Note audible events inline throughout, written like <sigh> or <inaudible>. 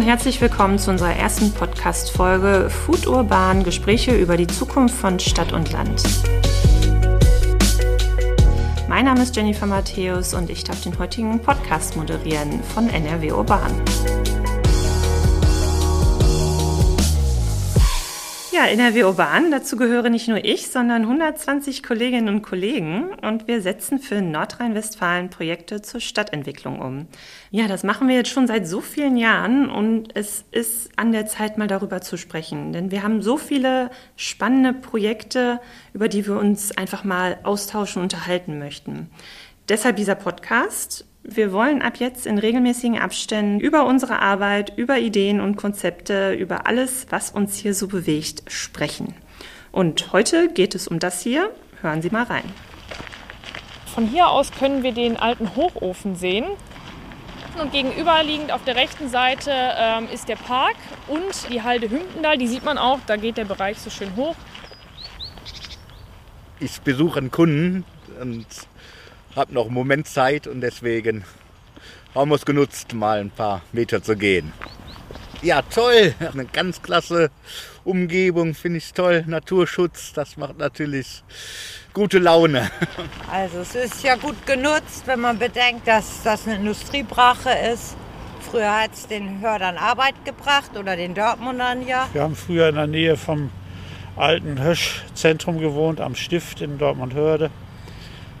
und herzlich willkommen zu unserer ersten Podcast-Folge Food Urban Gespräche über die Zukunft von Stadt und Land. Mein Name ist Jennifer Matthäus und ich darf den heutigen Podcast moderieren von NRW Urban. Ja, NRW Urban, dazu gehöre nicht nur ich, sondern 120 Kolleginnen und Kollegen und wir setzen für Nordrhein-Westfalen Projekte zur Stadtentwicklung um. Ja, das machen wir jetzt schon seit so vielen Jahren und es ist an der Zeit, mal darüber zu sprechen, denn wir haben so viele spannende Projekte, über die wir uns einfach mal austauschen unterhalten möchten. Deshalb dieser Podcast. Wir wollen ab jetzt in regelmäßigen Abständen über unsere Arbeit, über Ideen und Konzepte, über alles, was uns hier so bewegt, sprechen. Und heute geht es um das hier. Hören Sie mal rein. Von hier aus können wir den alten Hochofen sehen. Und gegenüberliegend auf der rechten Seite ähm, ist der Park und die Halde Hümpendal. Die sieht man auch, da geht der Bereich so schön hoch. Ich besuche einen Kunden und habe noch einen Moment Zeit und deswegen haben wir es genutzt, mal ein paar Meter zu gehen. Ja, toll, eine ganz klasse Umgebung, finde ich toll. Naturschutz, das macht natürlich gute Laune. <laughs> Also es ist ja gut genutzt, wenn man bedenkt, dass das eine Industriebrache ist. Früher hat es den Hördern Arbeit gebracht oder den Dortmundern ja. Wir haben früher in der Nähe vom alten Hösch-Zentrum gewohnt, am Stift in Dortmund-Hörde.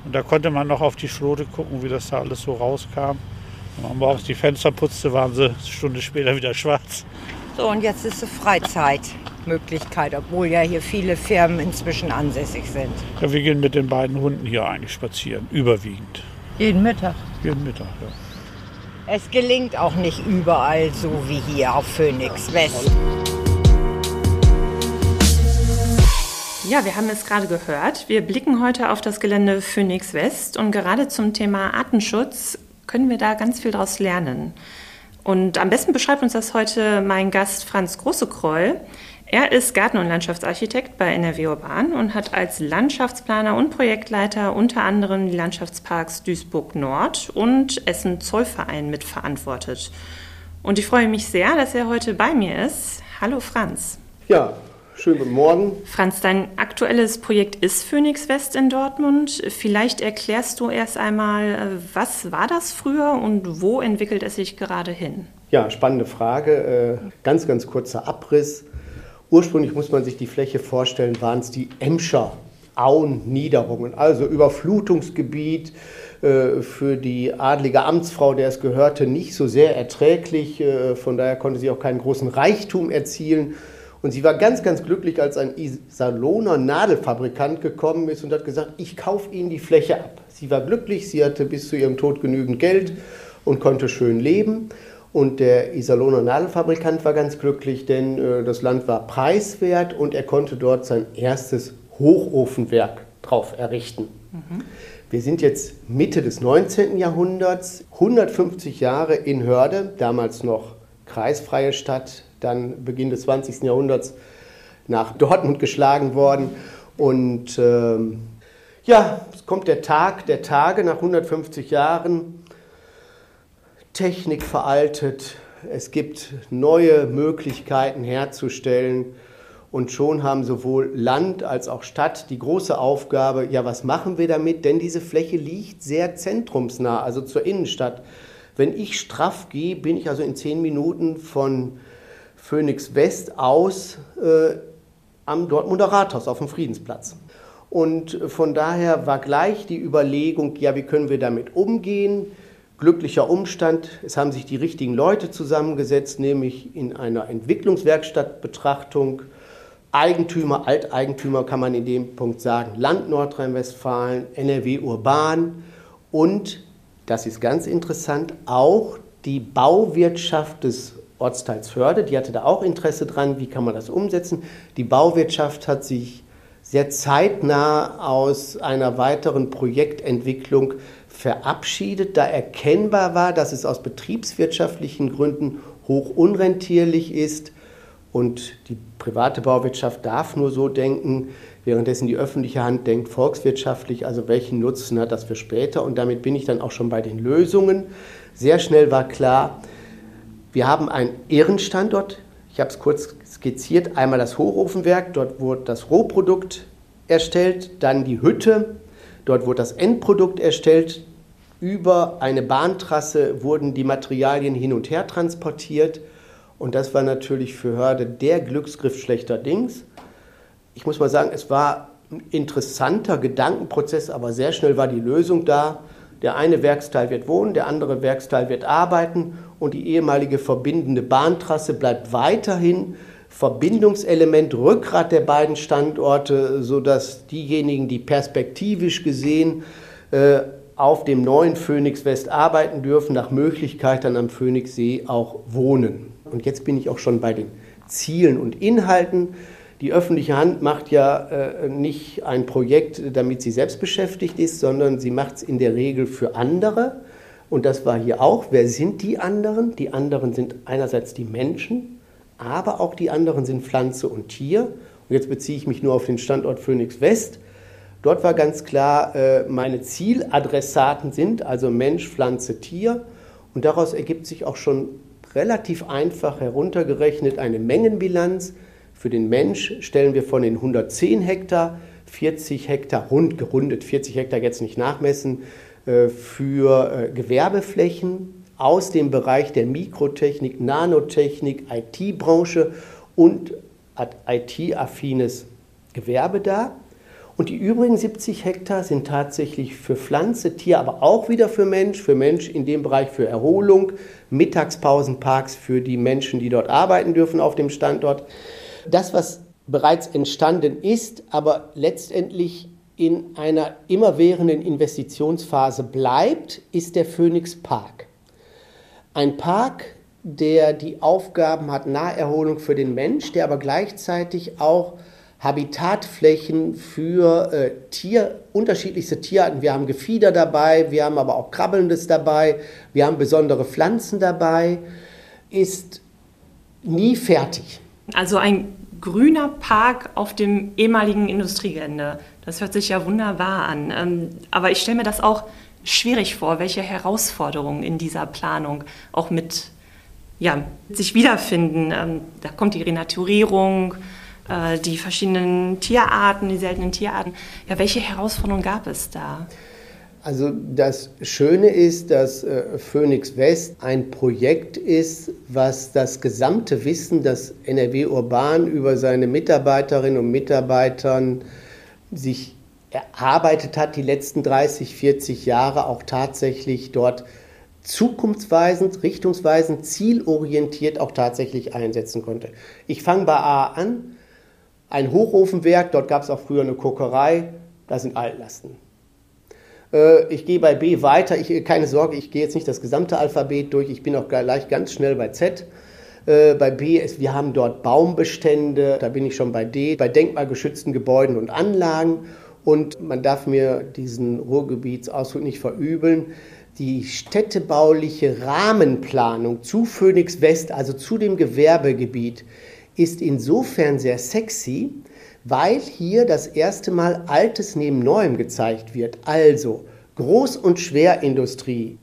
Und da konnte man noch auf die Schlote gucken, wie das da alles so rauskam. Wenn man morgens die Fenster putzte, waren sie eine Stunde später wieder schwarz. So, und jetzt ist es Freizeitmöglichkeit, obwohl ja hier viele Firmen inzwischen ansässig sind. Ja, wir gehen mit den beiden Hunden hier eigentlich spazieren, überwiegend. Jeden Mittag. Jeden Mittag, ja. Es gelingt auch nicht überall so wie hier auf Phoenix West. Ja, wir haben es gerade gehört. Wir blicken heute auf das Gelände Phoenix West und gerade zum Thema Artenschutz können wir da ganz viel daraus lernen. Und am besten beschreibt uns das heute mein Gast Franz Großekreul. Er ist Garten- und Landschaftsarchitekt bei NRW Urban und hat als Landschaftsplaner und Projektleiter unter anderem die Landschaftsparks Duisburg Nord und Essen Zollverein mitverantwortet. Und ich freue mich sehr, dass er heute bei mir ist. Hallo Franz. Ja, Schönen guten Morgen. Franz, dein aktuelles Projekt ist Phoenix West in Dortmund. Vielleicht erklärst du erst einmal, was war das früher und wo entwickelt es sich gerade hin? Ja, spannende Frage. Äh, ganz, ganz kurzer Abriss. Ursprünglich muss man sich die Fläche vorstellen, waren es die Emscher Auenniederungen, also Überflutungsgebiet äh, für die adlige Amtsfrau, der es gehörte, nicht so sehr erträglich. Äh, von daher konnte sie auch keinen großen Reichtum erzielen und sie war ganz, ganz glücklich, als ein Iserlohner Nadelfabrikant gekommen ist und hat gesagt, ich kaufe Ihnen die Fläche ab. Sie war glücklich, sie hatte bis zu ihrem Tod genügend Geld und konnte schön leben. Und der Iserlohner Nadelfabrikant war ganz glücklich, denn äh, das Land war preiswert und er konnte dort sein erstes Hochofenwerk drauf errichten. Mhm. Wir sind jetzt Mitte des 19. Jahrhunderts, 150 Jahre in Hörde, damals noch kreisfreie Stadt, dann Beginn des 20. Jahrhunderts nach Dortmund geschlagen worden. Und ähm, ja, es kommt der Tag der Tage nach 150 Jahren. Technik veraltet, es gibt neue Möglichkeiten herzustellen. Und schon haben sowohl Land als auch Stadt die große Aufgabe, ja, was machen wir damit? Denn diese Fläche liegt sehr zentrumsnah, also zur Innenstadt. Wenn ich straff gehe, bin ich also in zehn Minuten von Phoenix West aus äh, am Dortmunder Rathaus auf dem Friedensplatz. Und von daher war gleich die Überlegung, ja, wie können wir damit umgehen? Glücklicher Umstand, es haben sich die richtigen Leute zusammengesetzt, nämlich in einer Entwicklungswerkstattbetrachtung. Eigentümer, Alteigentümer kann man in dem Punkt sagen, Land Nordrhein-Westfalen, NRW Urban und, das ist ganz interessant, auch die Bauwirtschaft des Ortsteils die hatte da auch Interesse dran, wie kann man das umsetzen. Die Bauwirtschaft hat sich sehr zeitnah aus einer weiteren Projektentwicklung verabschiedet, da erkennbar war, dass es aus betriebswirtschaftlichen Gründen hoch unrentierlich ist und die private Bauwirtschaft darf nur so denken, währenddessen die öffentliche Hand denkt volkswirtschaftlich, also welchen Nutzen hat das für später und damit bin ich dann auch schon bei den Lösungen. Sehr schnell war klar, Wir haben einen Irrenstandort. Ich habe es kurz skizziert. Einmal das Hochofenwerk, dort wurde das Rohprodukt erstellt, dann die Hütte, dort wurde das Endprodukt erstellt. Über eine Bahntrasse wurden die Materialien hin und her transportiert. Und das war natürlich für Hörde der Glücksgriff schlechterdings. Ich muss mal sagen, es war ein interessanter Gedankenprozess, aber sehr schnell war die Lösung da. Der eine Werksteil wird wohnen, der andere Werksteil wird arbeiten und die ehemalige verbindende Bahntrasse bleibt weiterhin Verbindungselement, Rückgrat der beiden Standorte, sodass diejenigen, die perspektivisch gesehen äh, auf dem neuen Phoenix West arbeiten dürfen, nach Möglichkeit dann am Phoenixsee auch wohnen. Und jetzt bin ich auch schon bei den Zielen und Inhalten. Die öffentliche Hand macht ja äh, nicht ein Projekt, damit sie selbst beschäftigt ist, sondern sie macht es in der Regel für andere. Und das war hier auch. Wer sind die anderen? Die anderen sind einerseits die Menschen, aber auch die anderen sind Pflanze und Tier. Und jetzt beziehe ich mich nur auf den Standort Phoenix West. Dort war ganz klar, äh, meine Zieladressaten sind also Mensch, Pflanze, Tier. Und daraus ergibt sich auch schon relativ einfach heruntergerechnet eine Mengenbilanz für den Mensch stellen wir von den 110 Hektar 40 Hektar, rund gerundet, 40 Hektar jetzt nicht nachmessen, für äh, Gewerbeflächen aus dem Bereich der Mikrotechnik, Nanotechnik, IT-Branche und IT-affines Gewerbe da. Und die übrigen 70 Hektar sind tatsächlich für Pflanze, Tier, aber auch wieder für Mensch, für Mensch in dem Bereich für Erholung, Mittagspausenparks für die Menschen, die dort arbeiten dürfen auf dem Standort das, was bereits entstanden ist, aber letztendlich in einer immerwährenden Investitionsphase bleibt, ist der Phoenix Park. Ein Park, der die Aufgaben hat, Naherholung für den Mensch, der aber gleichzeitig auch Habitatflächen für äh, Tier, unterschiedlichste Tierarten. Wir haben Gefieder dabei, wir haben aber auch Krabbelndes dabei, wir haben besondere Pflanzen dabei, ist nie fertig. Also ein grüner Park auf dem ehemaligen Industriegelände. Das hört sich ja wunderbar an. Ähm, aber ich stelle mir das auch schwierig vor, welche Herausforderungen in dieser Planung auch mit ja, sich wiederfinden. Ähm, da kommt die Renaturierung, äh, die verschiedenen Tierarten, die seltenen Tierarten. Ja, welche Herausforderungen gab es da? Also das Schöne ist, dass äh, Phoenix West ein Projekt ist, was das gesamte Wissen, das NRW Urban über seine Mitarbeiterinnen und Mitarbeitern sich erarbeitet hat, die letzten 30, 40 Jahre auch tatsächlich dort zukunftsweisend, richtungsweisend, zielorientiert auch tatsächlich einsetzen konnte. Ich fange bei A an. Ein Hochofenwerk, dort gab es auch früher eine Kokerei, da sind Altlasten. Äh, ich gehe bei B weiter. Ich, keine Sorge, ich gehe jetzt nicht das gesamte Alphabet durch. Ich bin auch gleich ganz schnell bei Z. Äh, bei B ist, wir haben dort Baumbestände. Da bin ich schon bei D. Bei denkmalgeschützten Gebäuden und Anlagen. Und man darf mir diesen Ruhrgebietsausdruck nicht verübeln. Die städtebauliche Rahmenplanung zu Phoenix West, also zu dem Gewerbegebiet, ist insofern sehr sexy, weil hier das erste Mal Altes neben Neuem gezeigt wird. Also Groß- und Schwerindustrie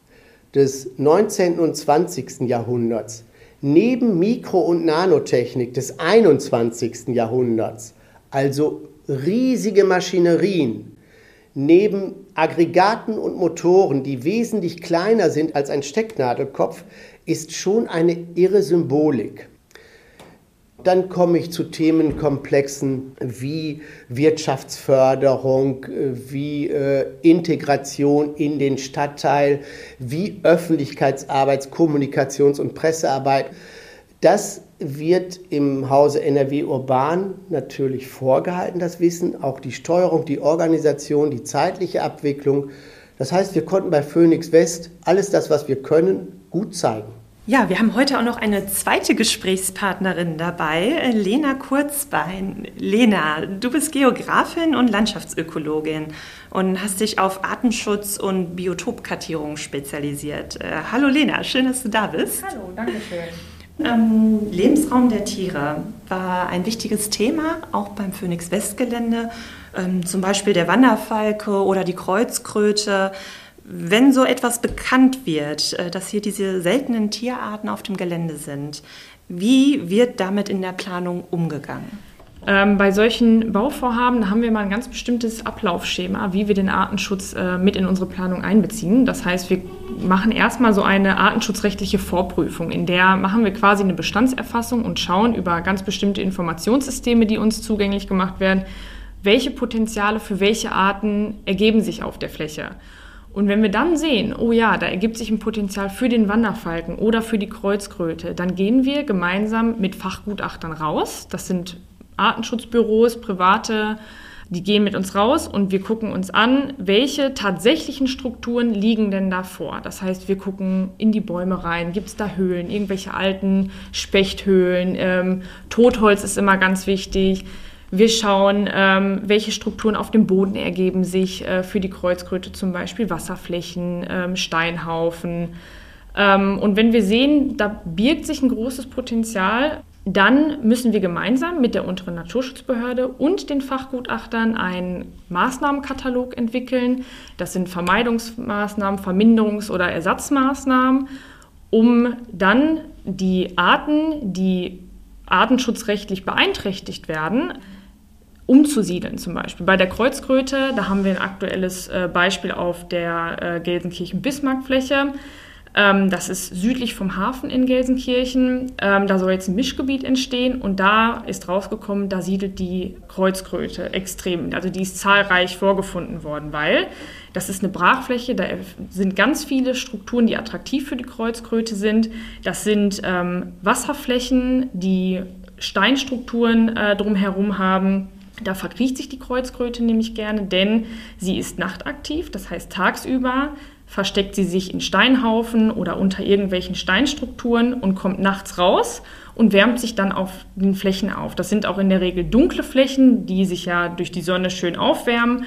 des 19. und 20. Jahrhunderts neben Mikro- und Nanotechnik des 21. Jahrhunderts, also riesige Maschinerien, neben Aggregaten und Motoren, die wesentlich kleiner sind als ein Stecknadelkopf, ist schon eine irre Symbolik. Dann komme ich zu Themenkomplexen wie Wirtschaftsförderung, wie äh, Integration in den Stadtteil, wie Öffentlichkeitsarbeit, Kommunikations- und Pressearbeit. Das wird im Hause NRW Urban natürlich vorgehalten, das Wissen, auch die Steuerung, die Organisation, die zeitliche Abwicklung. Das heißt, wir konnten bei Phoenix West alles das, was wir können, gut zeigen. Ja, wir haben heute auch noch eine zweite Gesprächspartnerin dabei, Lena Kurzbein. Lena, du bist Geografin und Landschaftsökologin und hast dich auf Artenschutz und Biotopkartierung spezialisiert. Äh, hallo Lena, schön, dass du da bist. Hallo, danke schön. Ähm, Lebensraum der Tiere war ein wichtiges Thema, auch beim Phoenix Westgelände, ähm, zum Beispiel der Wanderfalke oder die Kreuzkröte. Wenn so etwas bekannt wird, äh, dass hier diese seltenen Tierarten auf dem Gelände sind, wie wird damit in der Planung umgegangen? Ähm, bei solchen Bauvorhaben haben wir mal ein ganz bestimmtes Ablaufschema, wie wir den Artenschutz äh, mit in unsere Planung einbeziehen. Das heißt, wir machen erstmal so eine artenschutzrechtliche Vorprüfung, in der machen wir quasi eine Bestandserfassung und schauen über ganz bestimmte Informationssysteme, die uns zugänglich gemacht werden, welche Potenziale für welche Arten ergeben sich auf der Fläche. Und wenn wir dann sehen, oh ja, da ergibt sich ein Potenzial für den Wanderfalken oder für die Kreuzkröte, dann gehen wir gemeinsam mit Fachgutachtern raus. Das sind Artenschutzbüros, private, die gehen mit uns raus und wir gucken uns an, welche tatsächlichen Strukturen liegen denn da vor. Das heißt, wir gucken in die Bäume rein, gibt es da Höhlen, irgendwelche alten Spechthöhlen, ähm, Totholz ist immer ganz wichtig. Wir schauen, ähm, welche Strukturen auf dem Boden ergeben sich äh, für die Kreuzkröte, zum Beispiel Wasserflächen, ähm, Steinhaufen. Ähm, und wenn wir sehen, da birgt sich ein großes Potenzial, dann müssen wir gemeinsam mit der unteren Naturschutzbehörde und den Fachgutachtern einen Maßnahmenkatalog entwickeln. Das sind Vermeidungsmaßnahmen, Verminderungs- oder Ersatzmaßnahmen, um dann die Arten, die artenschutzrechtlich beeinträchtigt werden, umzusiedeln zum Beispiel. Bei der Kreuzkröte, da haben wir ein aktuelles äh, Beispiel auf der äh, Gelsenkirchen-Bismarck-Fläche. Ähm, das ist südlich vom Hafen in Gelsenkirchen. Ähm, da soll jetzt ein Mischgebiet entstehen und da ist rausgekommen, da siedelt die Kreuzkröte extrem. Also die ist zahlreich vorgefunden worden, weil das ist eine Brachfläche, da sind ganz viele Strukturen, die attraktiv für die Kreuzkröte sind. Das sind ähm, Wasserflächen, die Steinstrukturen äh, drumherum haben. Da verkriecht sich die Kreuzkröte nämlich gerne, denn sie ist nachtaktiv, das heißt tagsüber versteckt sie sich in Steinhaufen oder unter irgendwelchen Steinstrukturen und kommt nachts raus und wärmt sich dann auf den Flächen auf. Das sind auch in der Regel dunkle Flächen, die sich ja durch die Sonne schön aufwärmen.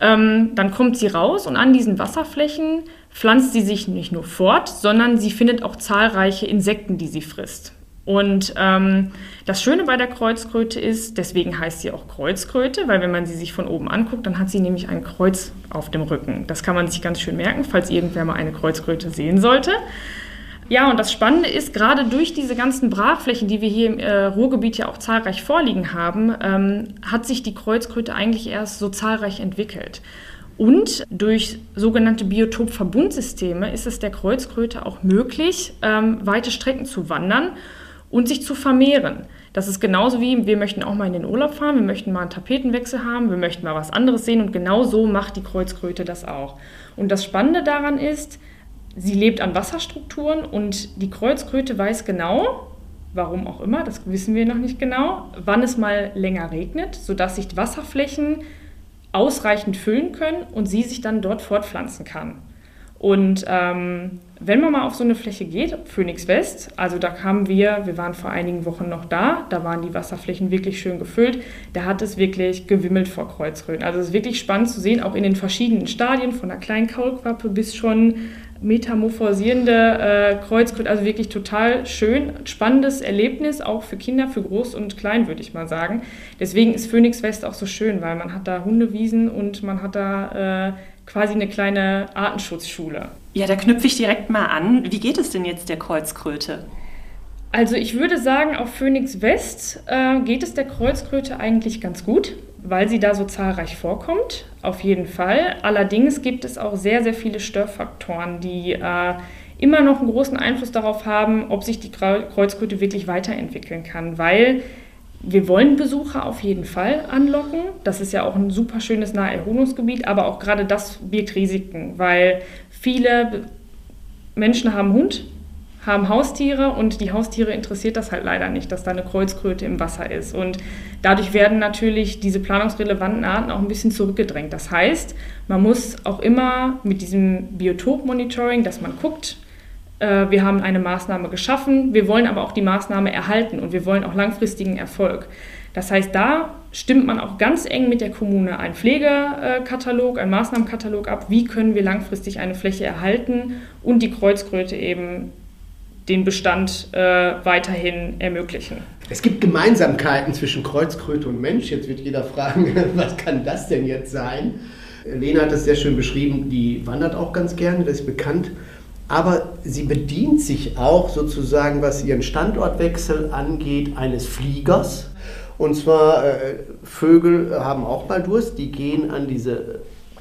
Ähm, dann kommt sie raus und an diesen Wasserflächen pflanzt sie sich nicht nur fort, sondern sie findet auch zahlreiche Insekten, die sie frisst. Und ähm, das Schöne bei der Kreuzkröte ist, deswegen heißt sie auch Kreuzkröte, weil wenn man sie sich von oben anguckt, dann hat sie nämlich ein Kreuz auf dem Rücken. Das kann man sich ganz schön merken, falls irgendwer mal eine Kreuzkröte sehen sollte. Ja, und das Spannende ist, gerade durch diese ganzen Brachflächen, die wir hier im äh, Ruhrgebiet ja auch zahlreich vorliegen haben, ähm, hat sich die Kreuzkröte eigentlich erst so zahlreich entwickelt. Und durch sogenannte Biotopverbundsysteme ist es der Kreuzkröte auch möglich, ähm, weite Strecken zu wandern und sich zu vermehren. Das ist genauso wie, wir möchten auch mal in den Urlaub fahren, wir möchten mal einen Tapetenwechsel haben, wir möchten mal was anderes sehen und genau so macht die Kreuzkröte das auch. Und das Spannende daran ist, sie lebt an Wasserstrukturen und die Kreuzkröte weiß genau, warum auch immer, das wissen wir noch nicht genau, wann es mal länger regnet, sodass sich Wasserflächen ausreichend füllen können und sie sich dann dort fortpflanzen kann. Und ähm, wenn man mal auf so eine Fläche geht, Phoenix West, also da kamen wir, wir waren vor einigen Wochen noch da, da waren die Wasserflächen wirklich schön gefüllt, da hat es wirklich gewimmelt vor Kreuzröhren. Also es ist wirklich spannend zu sehen, auch in den verschiedenen Stadien, von einer kleinen Kaulquappe bis schon metamorphosierende äh, Kreuzkröte, also wirklich total schön, spannendes Erlebnis, auch für Kinder, für Groß und Klein, würde ich mal sagen. Deswegen ist Phoenix West auch so schön, weil man hat da Hundewiesen und man hat da äh, quasi eine kleine Artenschutzschule. Ja, da knüpfe ich direkt mal an. Wie geht es denn jetzt der Kreuzkröte? Also ich würde sagen, auf Phoenix West äh, geht es der Kreuzkröte eigentlich ganz gut, weil sie da so zahlreich vorkommt, auf jeden Fall. Allerdings gibt es auch sehr, sehr viele Störfaktoren, die äh, immer noch einen großen Einfluss darauf haben, ob sich die Kreuzkröte wirklich weiterentwickeln kann, weil wir wollen Besucher auf jeden Fall anlocken. Das ist ja auch ein super schönes Naherholungsgebiet, aber auch gerade das birgt Risiken, weil viele Menschen haben Hund, haben Haustiere und die Haustiere interessiert das halt leider nicht, dass da eine Kreuzkröte im Wasser ist. Und dadurch werden natürlich diese planungsrelevanten Arten auch ein bisschen zurückgedrängt. Das heißt, man muss auch immer mit diesem Biotop-Monitoring, dass man guckt, äh, wir haben eine Maßnahme geschaffen, wir wollen aber auch die Maßnahme erhalten und wir wollen auch langfristigen Erfolg. Das heißt, da stimmt man auch ganz eng mit der Kommune einen Pflegekatalog, einen Maßnahmenkatalog ab, wie können wir langfristig eine Fläche erhalten und die Kreuzkröte eben den Bestand äh, weiterhin ermöglichen. Es gibt Gemeinsamkeiten zwischen Kreuzkröte und Mensch. Jetzt wird jeder fragen, <laughs> was kann das denn jetzt sein? Lena hat das sehr schön beschrieben, die wandert auch ganz gerne, das ist bekannt. Aber sie bedient sich auch sozusagen, was ihren Standortwechsel angeht, eines Fliegers. Und zwar, äh, Vögel haben auch mal Durst, die gehen an diese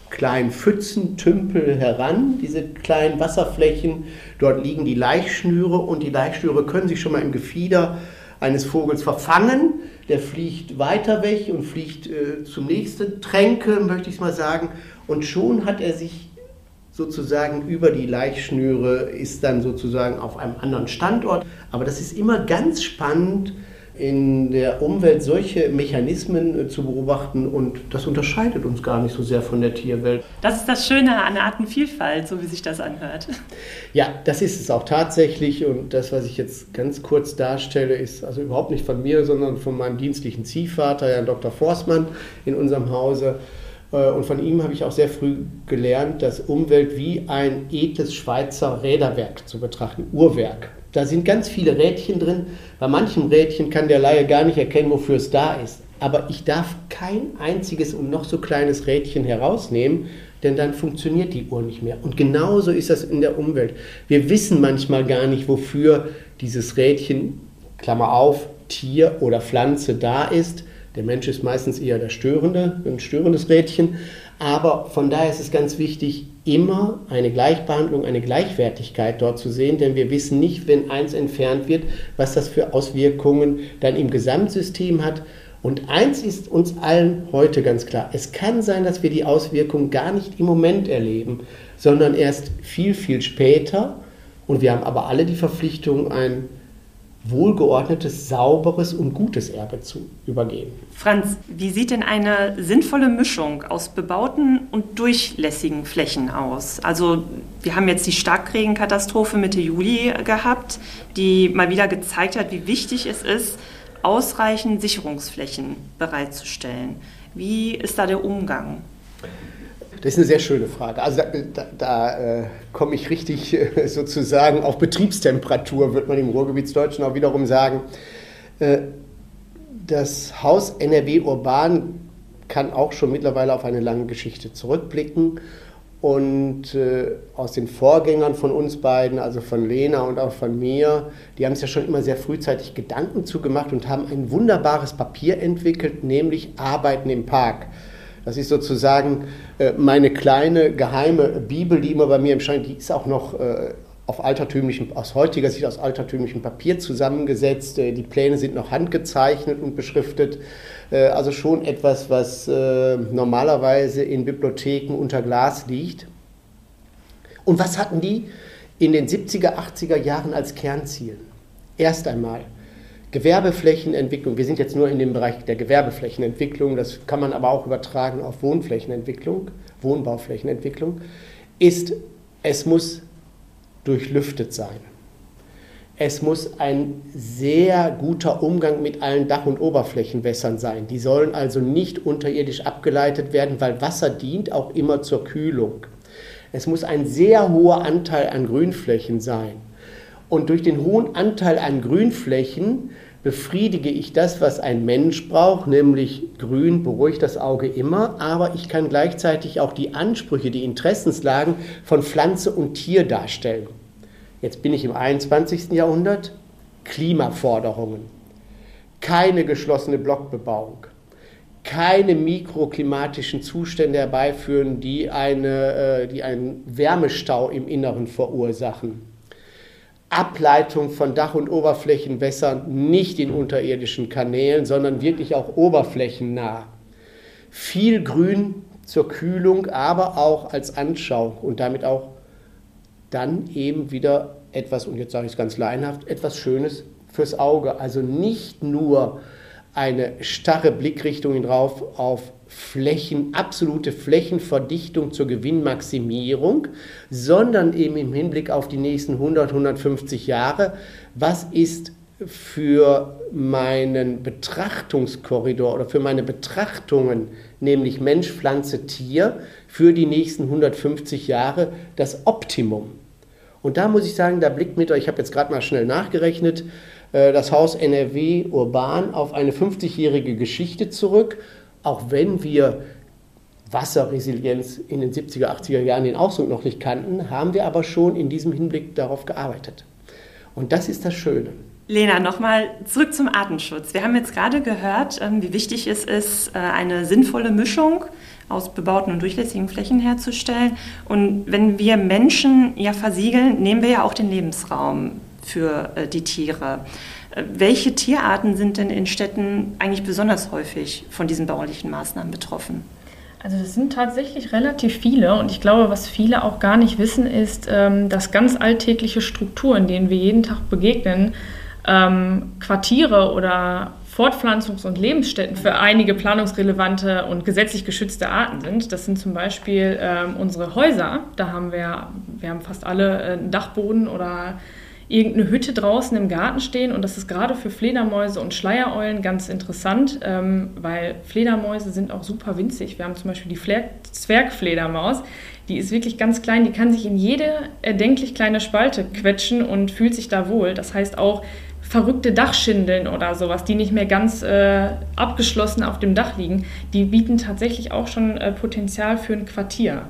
kleinen Pfützentümpel heran, diese kleinen Wasserflächen. Dort liegen die Laichschnüre und die Laichschnüre können sich schon mal im Gefieder eines Vogels verfangen. Der fliegt weiter weg und fliegt äh, zum nächsten Tränke, möchte ich mal sagen. Und schon hat er sich sozusagen über die Laichschnüre, ist dann sozusagen auf einem anderen Standort. Aber das ist immer ganz spannend, in der Umwelt solche Mechanismen äh, zu beobachten und das unterscheidet uns gar nicht so sehr von der Tierwelt. Das ist das Schöne an Artenvielfalt, so wie sich das anhört. Ja, das ist es auch tatsächlich und das, was ich jetzt ganz kurz darstelle, ist also überhaupt nicht von mir, sondern von meinem dienstlichen Ziehvater, Herrn Dr. Forstmann in unserem Hause. Äh, und von ihm habe ich auch sehr früh gelernt, dass Umwelt wie ein edles Schweizer Räderwerk zu betrachten, Uhrwerk. Da sind ganz viele Rädchen drin. Bei manchen Rädchen kann der Laie gar nicht erkennen, wofür es da ist. Aber ich darf kein einziges und noch so kleines Rädchen herausnehmen, denn dann funktioniert die Uhr nicht mehr. Und genauso ist das in der Umwelt. Wir wissen manchmal gar nicht, wofür dieses Rädchen, Klammer auf, Tier oder Pflanze da ist. Der Mensch ist meistens eher der Störende, ein störendes Rädchen. Aber von daher ist es ganz wichtig, immer eine Gleichbehandlung, eine Gleichwertigkeit dort zu sehen, denn wir wissen nicht, wenn eins entfernt wird, was das für Auswirkungen dann im Gesamtsystem hat. Und eins ist uns allen heute ganz klar, es kann sein, dass wir die Auswirkungen gar nicht im Moment erleben, sondern erst viel, viel später. Und wir haben aber alle die Verpflichtung, ein wohlgeordnetes, sauberes und gutes Erbe zu übergeben. Franz, wie sieht denn eine sinnvolle Mischung aus bebauten und durchlässigen Flächen aus? Also wir haben jetzt die Starkregenkatastrophe Mitte Juli gehabt, die mal wieder gezeigt hat, wie wichtig es ist, ausreichend Sicherungsflächen bereitzustellen. Wie ist da der Umgang? Das ist eine sehr schöne Frage. Also da, da, da äh, komme ich richtig äh, sozusagen auf Betriebstemperatur, wird man im Ruhrgebietsdeutschen auch wiederum sagen. Äh, das Haus NRW Urban kann auch schon mittlerweile auf eine lange Geschichte zurückblicken. Und äh, aus den Vorgängern von uns beiden, also von Lena und auch von mir, die haben es ja schon immer sehr frühzeitig Gedanken zugemacht und haben ein wunderbares Papier entwickelt, nämlich Arbeiten im Park. Das ist sozusagen äh, meine kleine geheime Bibel, die immer bei mir im Schein, die ist auch noch äh, auf altertümlichem, aus heutiger Sicht aus altertümlichem Papier zusammengesetzt. Äh, die Pläne sind noch handgezeichnet und beschriftet. Also schon etwas, was normalerweise in Bibliotheken unter Glas liegt. Und was hatten die in den 70er, 80er Jahren als Kernziel? Erst einmal Gewerbeflächenentwicklung, wir sind jetzt nur in dem Bereich der Gewerbeflächenentwicklung, das kann man aber auch übertragen auf Wohnflächenentwicklung, Wohnbauflächenentwicklung, ist, es muss durchlüftet sein. Es muss ein sehr guter Umgang mit allen Dach- und Oberflächenwässern sein. Die sollen also nicht unterirdisch abgeleitet werden, weil Wasser dient auch immer zur Kühlung. Es muss ein sehr hoher Anteil an Grünflächen sein. Und durch den hohen Anteil an Grünflächen befriedige ich das, was ein Mensch braucht, nämlich grün beruhigt das Auge immer, aber ich kann gleichzeitig auch die Ansprüche, die Interessenslagen von Pflanze und Tier darstellen. Jetzt bin ich im 21. Jahrhundert, Klimaforderungen, keine geschlossene Blockbebauung, keine mikroklimatischen Zustände herbeiführen, die, eine, äh, die einen Wärmestau im Inneren verursachen Ableitung von Dach- und Oberflächenwässern nicht in unterirdischen Kanälen, sondern wirklich auch oberflächennah. Viel Grün zur Kühlung, aber auch als Anschauung und damit auch dann eben wieder etwas, und jetzt sage ich es ganz laienhaft, etwas Schönes fürs Auge. Also nicht nur eine starre Blickrichtung drauf auf Flächen, absolute Flächenverdichtung zur Gewinnmaximierung, sondern eben im Hinblick auf die nächsten 100, 150 Jahre, was ist für meinen Betrachtungskorridor oder für meine Betrachtungen, nämlich Mensch, Pflanze, Tier, für die nächsten 150 Jahre das Optimum. Und da muss ich sagen, da blickt mit ich habe jetzt gerade mal schnell nachgerechnet, das Haus NRW Urban auf eine 50-jährige Geschichte zurück auch wenn wir Wasserresilienz in den 70er, 80er Jahren den Ausdruck noch nicht kannten, haben wir aber schon in diesem Hinblick darauf gearbeitet. Und das ist das Schöne. Lena, nochmal zurück zum Artenschutz. Wir haben jetzt gerade gehört, ähm, wie wichtig es ist, äh, eine sinnvolle Mischung aus bebauten und durchlässigen Flächen herzustellen. Und wenn wir Menschen ja versiegeln, nehmen wir ja auch den Lebensraum für äh, die Tiere. Äh, welche Tierarten sind denn in Städten eigentlich besonders häufig von diesen baulichen Maßnahmen betroffen? Also das sind tatsächlich relativ viele und ich glaube, was viele auch gar nicht wissen, ist, ähm, dass ganz alltägliche Strukturen, denen wir jeden Tag begegnen, ähm, Quartiere oder Fortpflanzungs- und Lebensstätten für einige planungsrelevante und gesetzlich geschützte Arten sind. Das sind zum Beispiel ähm, unsere Häuser. Da haben wir, wir haben fast alle äh, einen Dachboden oder irgendeine Hütte draußen im Garten stehen. Und das ist gerade für Fledermäuse und Schleiereulen ganz interessant, ähm, weil Fledermäuse sind auch super winzig. Wir haben zum Beispiel die Fler Zwergfledermaus. Die ist wirklich ganz klein, die kann sich in jede erdenklich kleine Spalte quetschen und fühlt sich da wohl. Das heißt auch, verrückte Dachschindeln oder sowas, die nicht mehr ganz äh, abgeschlossen auf dem Dach liegen, die bieten tatsächlich auch schon äh, Potenzial für ein Quartier.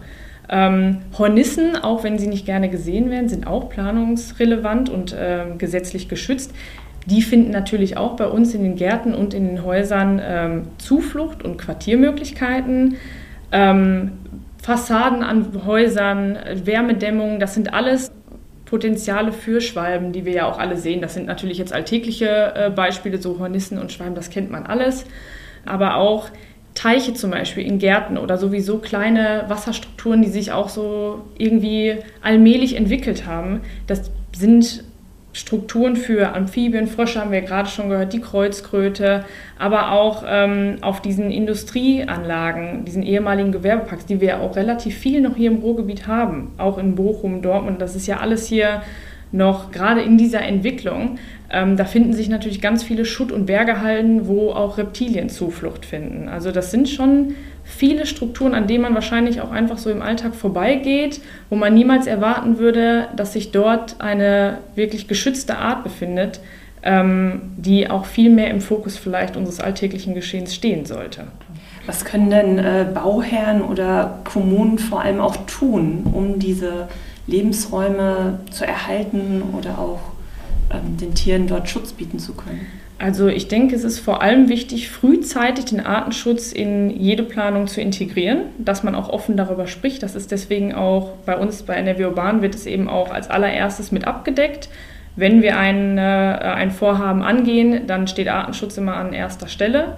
Ähm, Hornissen, auch wenn sie nicht gerne gesehen werden, sind auch planungsrelevant und äh, gesetzlich geschützt. Die finden natürlich auch bei uns in den Gärten und in den Häusern ähm, Zuflucht und Quartiermöglichkeiten. Ähm, Fassaden an Häusern, Wärmedämmung, das sind alles Potenziale für Schwalben, die wir ja auch alle sehen. Das sind natürlich jetzt alltägliche äh, Beispiele, so Hornissen und Schwalben, das kennt man alles. Aber auch Teiche zum Beispiel in Gärten oder sowieso kleine Wasserstrukturen, die sich auch so irgendwie allmählich entwickelt haben. Das sind Strukturen für Amphibien, Frösche haben wir gerade schon gehört, die Kreuzkröte, aber auch ähm, auf diesen Industrieanlagen, diesen ehemaligen Gewerbeparks, die wir auch relativ viel noch hier im Ruhrgebiet haben, auch in Bochum, Dortmund, das ist ja alles hier noch gerade in dieser Entwicklung. Ähm, da finden sich natürlich ganz viele Schutt- und Bergehalden, wo auch Reptilien Zuflucht finden. Also das sind schon viele Strukturen, an denen man wahrscheinlich auch einfach so im Alltag vorbeigeht, wo man niemals erwarten würde, dass sich dort eine wirklich geschützte Art befindet, ähm, die auch viel mehr im Fokus vielleicht unseres alltäglichen Geschehens stehen sollte. Was können denn äh, Bauherren oder Kommunen vor allem auch tun, um diese Lebensräume zu erhalten oder auch ähm, den Tieren dort Schutz bieten zu können? Also ich denke, es ist vor allem wichtig, frühzeitig den Artenschutz in jede Planung zu integrieren, dass man auch offen darüber spricht. Das ist deswegen auch bei uns bei NRW Urban wird es eben auch als allererstes mit abgedeckt. Wenn wir ein, äh, ein Vorhaben angehen, dann steht Artenschutz immer an erster Stelle.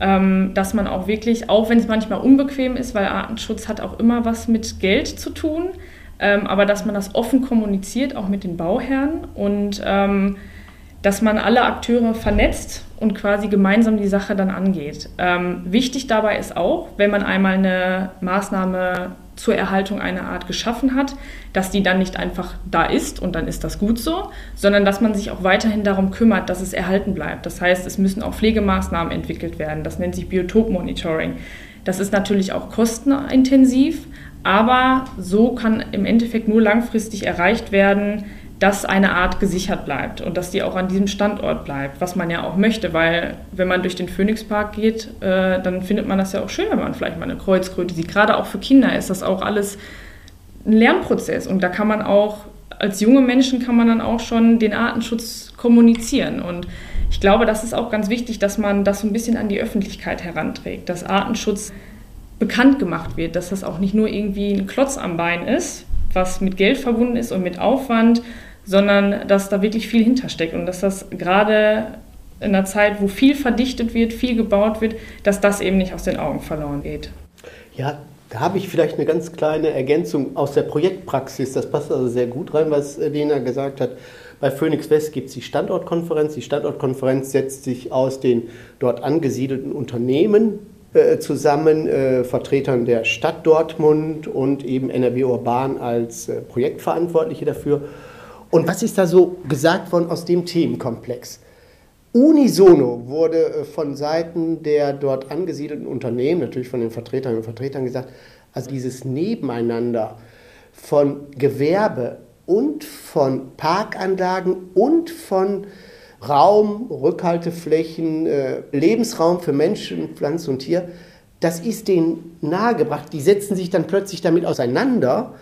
Ähm, dass man auch wirklich, auch wenn es manchmal unbequem ist, weil Artenschutz hat auch immer was mit Geld zu tun, ähm, aber dass man das offen kommuniziert, auch mit den Bauherren und ähm, dass man alle Akteure vernetzt und quasi gemeinsam die Sache dann angeht. Ähm, wichtig dabei ist auch, wenn man einmal eine Maßnahme zur Erhaltung einer Art geschaffen hat, dass die dann nicht einfach da ist und dann ist das gut so, sondern dass man sich auch weiterhin darum kümmert, dass es erhalten bleibt. Das heißt, es müssen auch Pflegemaßnahmen entwickelt werden. Das nennt sich Biotopmonitoring. Das ist natürlich auch kostenintensiv, aber so kann im Endeffekt nur langfristig erreicht werden, dass eine Art gesichert bleibt und dass die auch an diesem Standort bleibt, was man ja auch möchte, weil wenn man durch den Phoenixpark geht, äh, dann findet man das ja auch schön, wenn man vielleicht mal eine Kreuzkröte sieht. Gerade auch für Kinder ist das auch alles ein Lernprozess und da kann man auch, als junge Menschen kann man dann auch schon den Artenschutz kommunizieren und ich glaube, das ist auch ganz wichtig, dass man das so ein bisschen an die Öffentlichkeit heranträgt, dass Artenschutz bekannt gemacht wird, dass das auch nicht nur irgendwie ein Klotz am Bein ist, was mit Geld verbunden ist und mit Aufwand, sondern dass da wirklich viel hintersteckt und dass das gerade in einer Zeit, wo viel verdichtet wird, viel gebaut wird, dass das eben nicht aus den Augen verloren geht. Ja, da habe ich vielleicht eine ganz kleine Ergänzung aus der Projektpraxis. Das passt also sehr gut rein, was Lena gesagt hat. Bei Phoenix West gibt es die Standortkonferenz. Die Standortkonferenz setzt sich aus den dort angesiedelten Unternehmen äh, zusammen, äh, Vertretern der Stadt Dortmund und eben NRW Urban als äh, Projektverantwortliche dafür. Und was ist da so gesagt worden aus dem Themenkomplex? Unisono wurde äh, von Seiten der dort angesiedelten Unternehmen, natürlich von den Vertretern und Vertretern gesagt, also dieses Nebeneinander von Gewerbe und von Parkanlagen und von Raum, Rückhalteflächen, äh, Lebensraum für Menschen, Pflanzen und Tier, das ist denen nahegebracht. Die setzen sich dann plötzlich damit auseinander.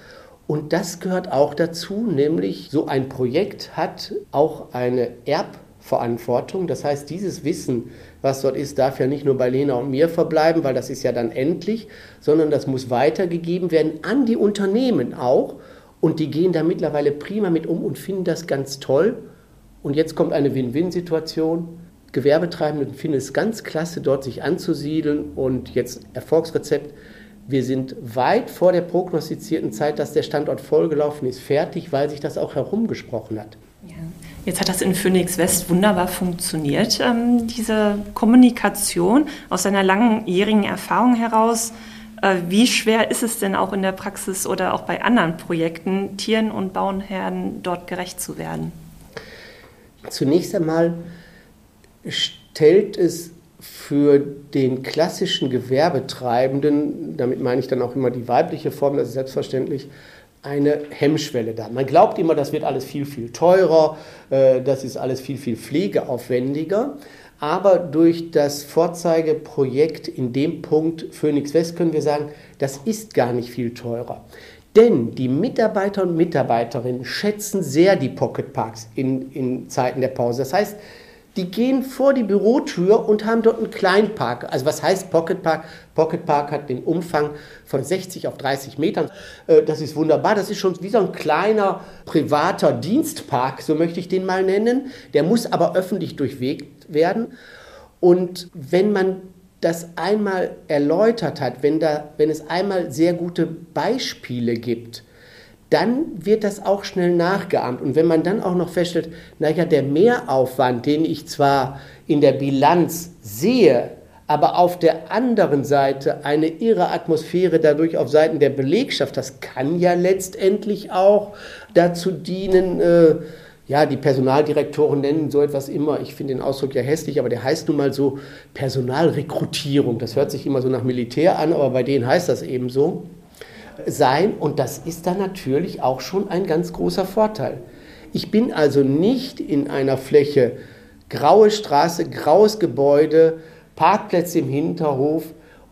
Und das gehört auch dazu, nämlich so ein Projekt hat auch eine Erbverantwortung. Das heißt, dieses Wissen, was dort ist, darf ja nicht nur bei Lena und mir verbleiben, weil das ist ja dann endlich, sondern das muss weitergegeben werden an die Unternehmen auch. Und die gehen da mittlerweile prima mit um und finden das ganz toll. Und jetzt kommt eine Win-Win-Situation. Gewerbetreibenden finden es ganz klasse, dort sich anzusiedeln. Und jetzt Erfolgsrezept. Wir sind weit vor der prognostizierten Zeit, dass der Standort vollgelaufen ist, fertig, weil sich das auch herumgesprochen hat. Ja. Jetzt hat das in Phoenix West wunderbar funktioniert, ähm, diese Kommunikation aus seiner langjährigen Erfahrung heraus. Äh, wie schwer ist es denn auch in der Praxis oder auch bei anderen Projekten, Tieren und Bauernherden dort gerecht zu werden? Zunächst einmal stellt es für den klassischen Gewerbetreibenden, damit meine ich dann auch immer die weibliche Form, das ist selbstverständlich, eine Hemmschwelle da. Man glaubt immer, das wird alles viel, viel teurer, äh, das ist alles viel, viel pflegeaufwendiger. Aber durch das Vorzeigeprojekt in dem Punkt Phoenix West können wir sagen, das ist gar nicht viel teurer. Denn die Mitarbeiter und Mitarbeiterinnen schätzen sehr die Pocket Parks in, in Zeiten der Pause. Das heißt, die gehen vor die Bürotür und haben dort einen Kleinpark. Also was heißt Pocket Park? Pocket Park hat den Umfang von 60 auf 30 Metern. Äh, das ist wunderbar. Das ist schon wie so ein kleiner privater Dienstpark, so möchte ich den mal nennen. Der muss aber öffentlich durchwegt werden. Und wenn man das einmal erläutert hat, wenn, da, wenn es einmal sehr gute Beispiele gibt, dann wird das auch schnell nachgeahmt. Und wenn man dann auch noch feststellt, naja, der Mehraufwand, den ich zwar in der Bilanz sehe, aber auf der anderen Seite eine irre Atmosphäre dadurch auf Seiten der Belegschaft, das kann ja letztendlich auch dazu dienen, äh, ja, die Personaldirektoren nennen so etwas immer, ich finde den Ausdruck ja hässlich, aber der heißt nun mal so Personalrekrutierung. Das hört sich immer so nach Militär an, aber bei denen heißt das eben so sein und das ist dann natürlich auch schon ein ganz großer Vorteil. Ich bin also nicht in einer Fläche graue Straße, graues Gebäude, Parkplätze im Hinterhof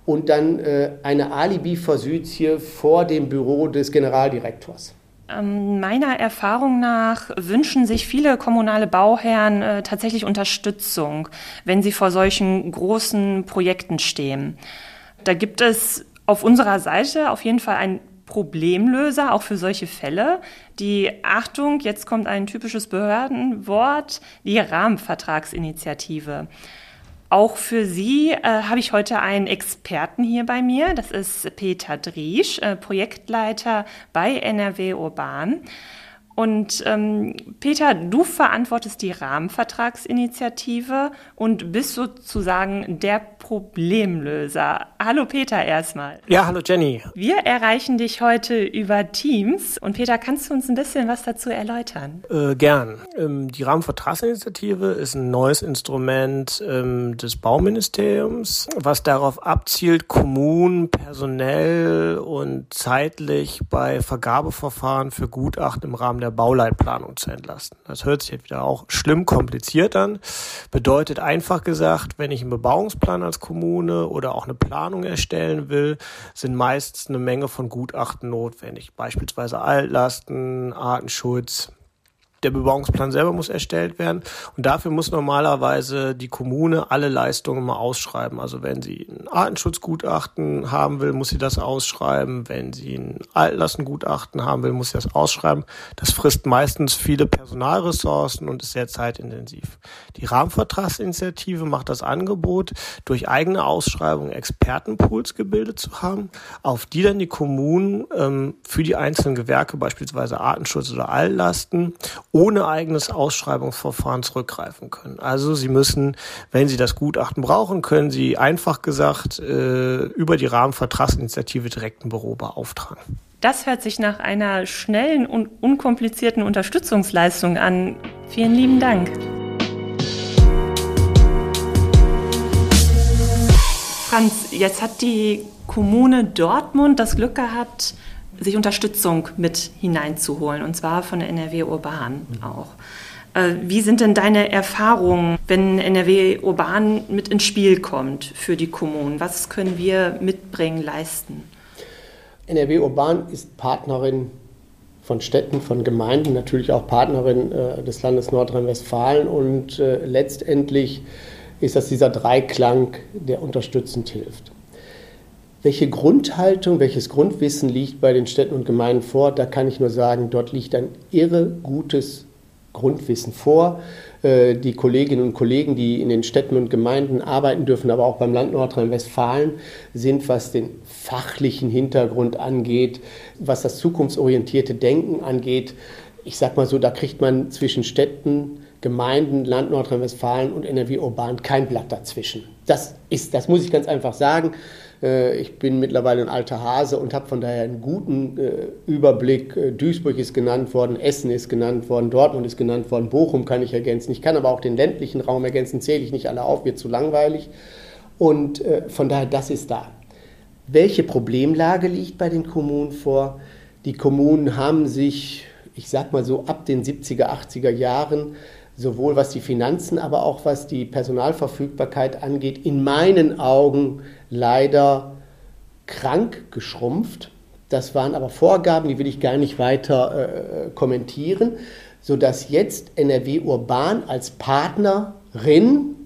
und dann äh, eine Alibi-Versüzie vor dem Büro des Generaldirektors. Ähm, meiner Erfahrung nach wünschen sich viele kommunale Bauherren äh, tatsächlich Unterstützung, wenn sie vor solchen großen Projekten stehen. Da gibt es auf unserer Seite auf jeden Fall ein Problemlöser, auch für solche Fälle. Die Achtung, jetzt kommt ein typisches Behördenwort, die Rahmenvertragsinitiative. Auch für Sie äh, habe ich heute einen Experten hier bei mir. Das ist Peter Driesch, äh, Projektleiter bei NRW Urban. Und ähm, Peter, du verantwortest die Rahmenvertragsinitiative und bist sozusagen der Problemlöser. Hallo Peter erstmal. Ja, hallo Jenny. Wir erreichen dich heute über Teams. Und Peter, kannst du uns ein bisschen was dazu erläutern? Äh, gern. Ähm, die Rahmenvertragsinitiative ist ein neues Instrument ähm, des Bauministeriums, was darauf abzielt, Kommunen personell und zeitlich bei Vergabeverfahren für Gutachten im Rahmen der der Bauleitplanung zu entlasten. Das hört sich jetzt wieder auch schlimm kompliziert an. Bedeutet einfach gesagt, wenn ich einen Bebauungsplan als Kommune oder auch eine Planung erstellen will, sind meistens eine Menge von Gutachten notwendig. Beispielsweise Altlasten, Artenschutz, der Bebauungsplan selber muss erstellt werden und dafür muss normalerweise die Kommune alle Leistungen mal ausschreiben. Also wenn sie ein Artenschutzgutachten haben will, muss sie das ausschreiben. Wenn sie ein Altlastengutachten haben will, muss sie das ausschreiben. Das frisst meistens viele Personalressourcen und ist sehr zeitintensiv. Die Rahmenvertragsinitiative macht das Angebot, durch eigene Ausschreibungen Expertenpools gebildet zu haben, auf die dann die Kommunen ähm, für die einzelnen Gewerke, beispielsweise Artenschutz oder Alllasten, ohne eigenes Ausschreibungsverfahren zurückgreifen können. Also Sie müssen, wenn Sie das Gutachten brauchen, können Sie einfach gesagt äh, über die Rahmenvertragsinitiative direkt ein Büro beauftragen. Das hört sich nach einer schnellen und unkomplizierten Unterstützungsleistung an. Vielen lieben Dank. Franz, jetzt hat die Kommune Dortmund das Glück gehabt, sich Unterstützung mit hineinzuholen, und zwar von der NRW Urban auch. Äh, wie sind denn deine Erfahrungen, wenn NRW Urban mit ins Spiel kommt für die Kommunen? Was können wir mitbringen, leisten? NRW Urban ist Partnerin von Städten, von Gemeinden, natürlich auch Partnerin äh, des Landes Nordrhein-Westfalen und äh, letztendlich ist das dieser Dreiklang, der unterstützend hilft. Welche Grundhaltung, welches Grundwissen liegt bei den Städten und Gemeinden vor? Da kann ich nur sagen, dort liegt ein irre gutes Grundwissen vor. Äh, die Kolleginnen und Kollegen, die in den Städten und Gemeinden arbeiten dürfen, aber auch beim Land Nordrhein-Westfalen, sind, was den fachlichen Hintergrund angeht, was das zukunftsorientierte Denken angeht, ich sag mal so, da kriegt man zwischen Städten, Gemeinden, Land Nordrhein-Westfalen und NRW Urban kein Blatt dazwischen. Das ist, das muss ich ganz einfach sagen. Äh, ich bin mittlerweile ein alter Hase und habe von daher einen guten äh, Überblick. Äh, Duisburg ist genannt worden, Essen ist genannt worden, Dortmund ist genannt worden, Bochum kann ich ergänzen. Ich kann aber auch den ländlichen Raum ergänzen, zähle ich nicht alle auf, wird zu langweilig. Und von daher, das ist da. Welche Problemlage liegt bei den Kommunen vor? Die Kommunen haben sich, ich sag mal so, ab den 70er, 80er Jahren sowohl was die Finanzen, aber auch was die Personalverfügbarkeit angeht, in meinen Augen leider krank geschrumpft. Das waren aber Vorgaben, die will ich gar nicht weiter äh, kommentieren, sodass jetzt NRW Urban als Partnerin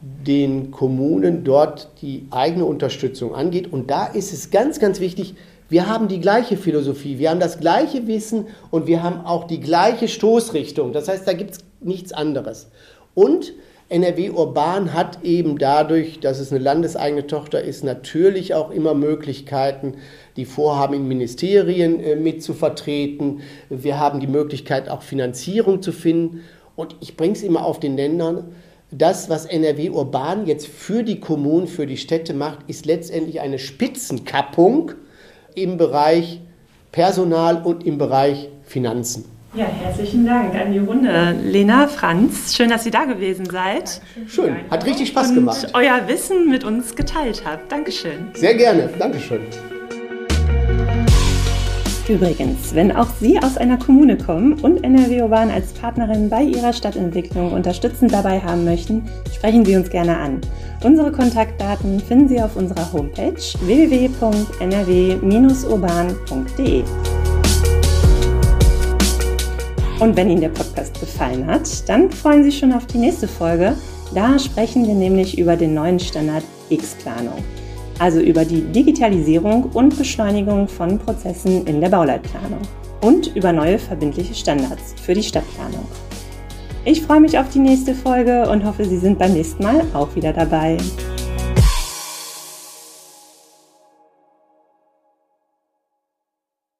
den Kommunen dort die eigene Unterstützung angeht. Und da ist es ganz, ganz wichtig, wir haben die gleiche Philosophie, wir haben das gleiche Wissen und wir haben auch die gleiche Stoßrichtung. Das heißt, da gibt es nichts anderes. Und NRW Urban hat eben dadurch, dass es eine landeseigene Tochter ist, natürlich auch immer Möglichkeiten, die Vorhaben in Ministerien äh, mit zu vertreten. Wir haben die Möglichkeit, auch Finanzierung zu finden. Und ich bringe es immer auf den Ländern. Das, was NRW Urban jetzt für die Kommunen, für die Städte macht, ist letztendlich eine Spitzenkappung im Bereich Personal und im Bereich Finanzen. Ja, herzlichen Dank an die Runde. Lena, Franz, schön, dass ihr da gewesen seid. Schön, hat richtig Spaß gemacht. Und euer Wissen mit uns geteilt habt. Dankeschön. Sehr gerne, Dankeschön. Übrigens, wenn auch Sie aus einer Kommune kommen und NRW Urban als Partnerin bei Ihrer Stadtentwicklung unterstützend dabei haben möchten, sprechen Sie uns gerne an. Unsere Kontaktdaten finden Sie auf unserer Homepage www.nrw-urban.de. Und wenn Ihnen der Podcast gefallen hat, dann freuen Sie sich schon auf die nächste Folge. Da sprechen wir nämlich über den neuen Standard X-Planung also über die Digitalisierung und Beschleunigung von Prozessen in der Bauleitplanung und über neue verbindliche Standards für die Stadtplanung. Ich freue mich auf die nächste Folge und hoffe, Sie sind beim nächsten Mal auch wieder dabei.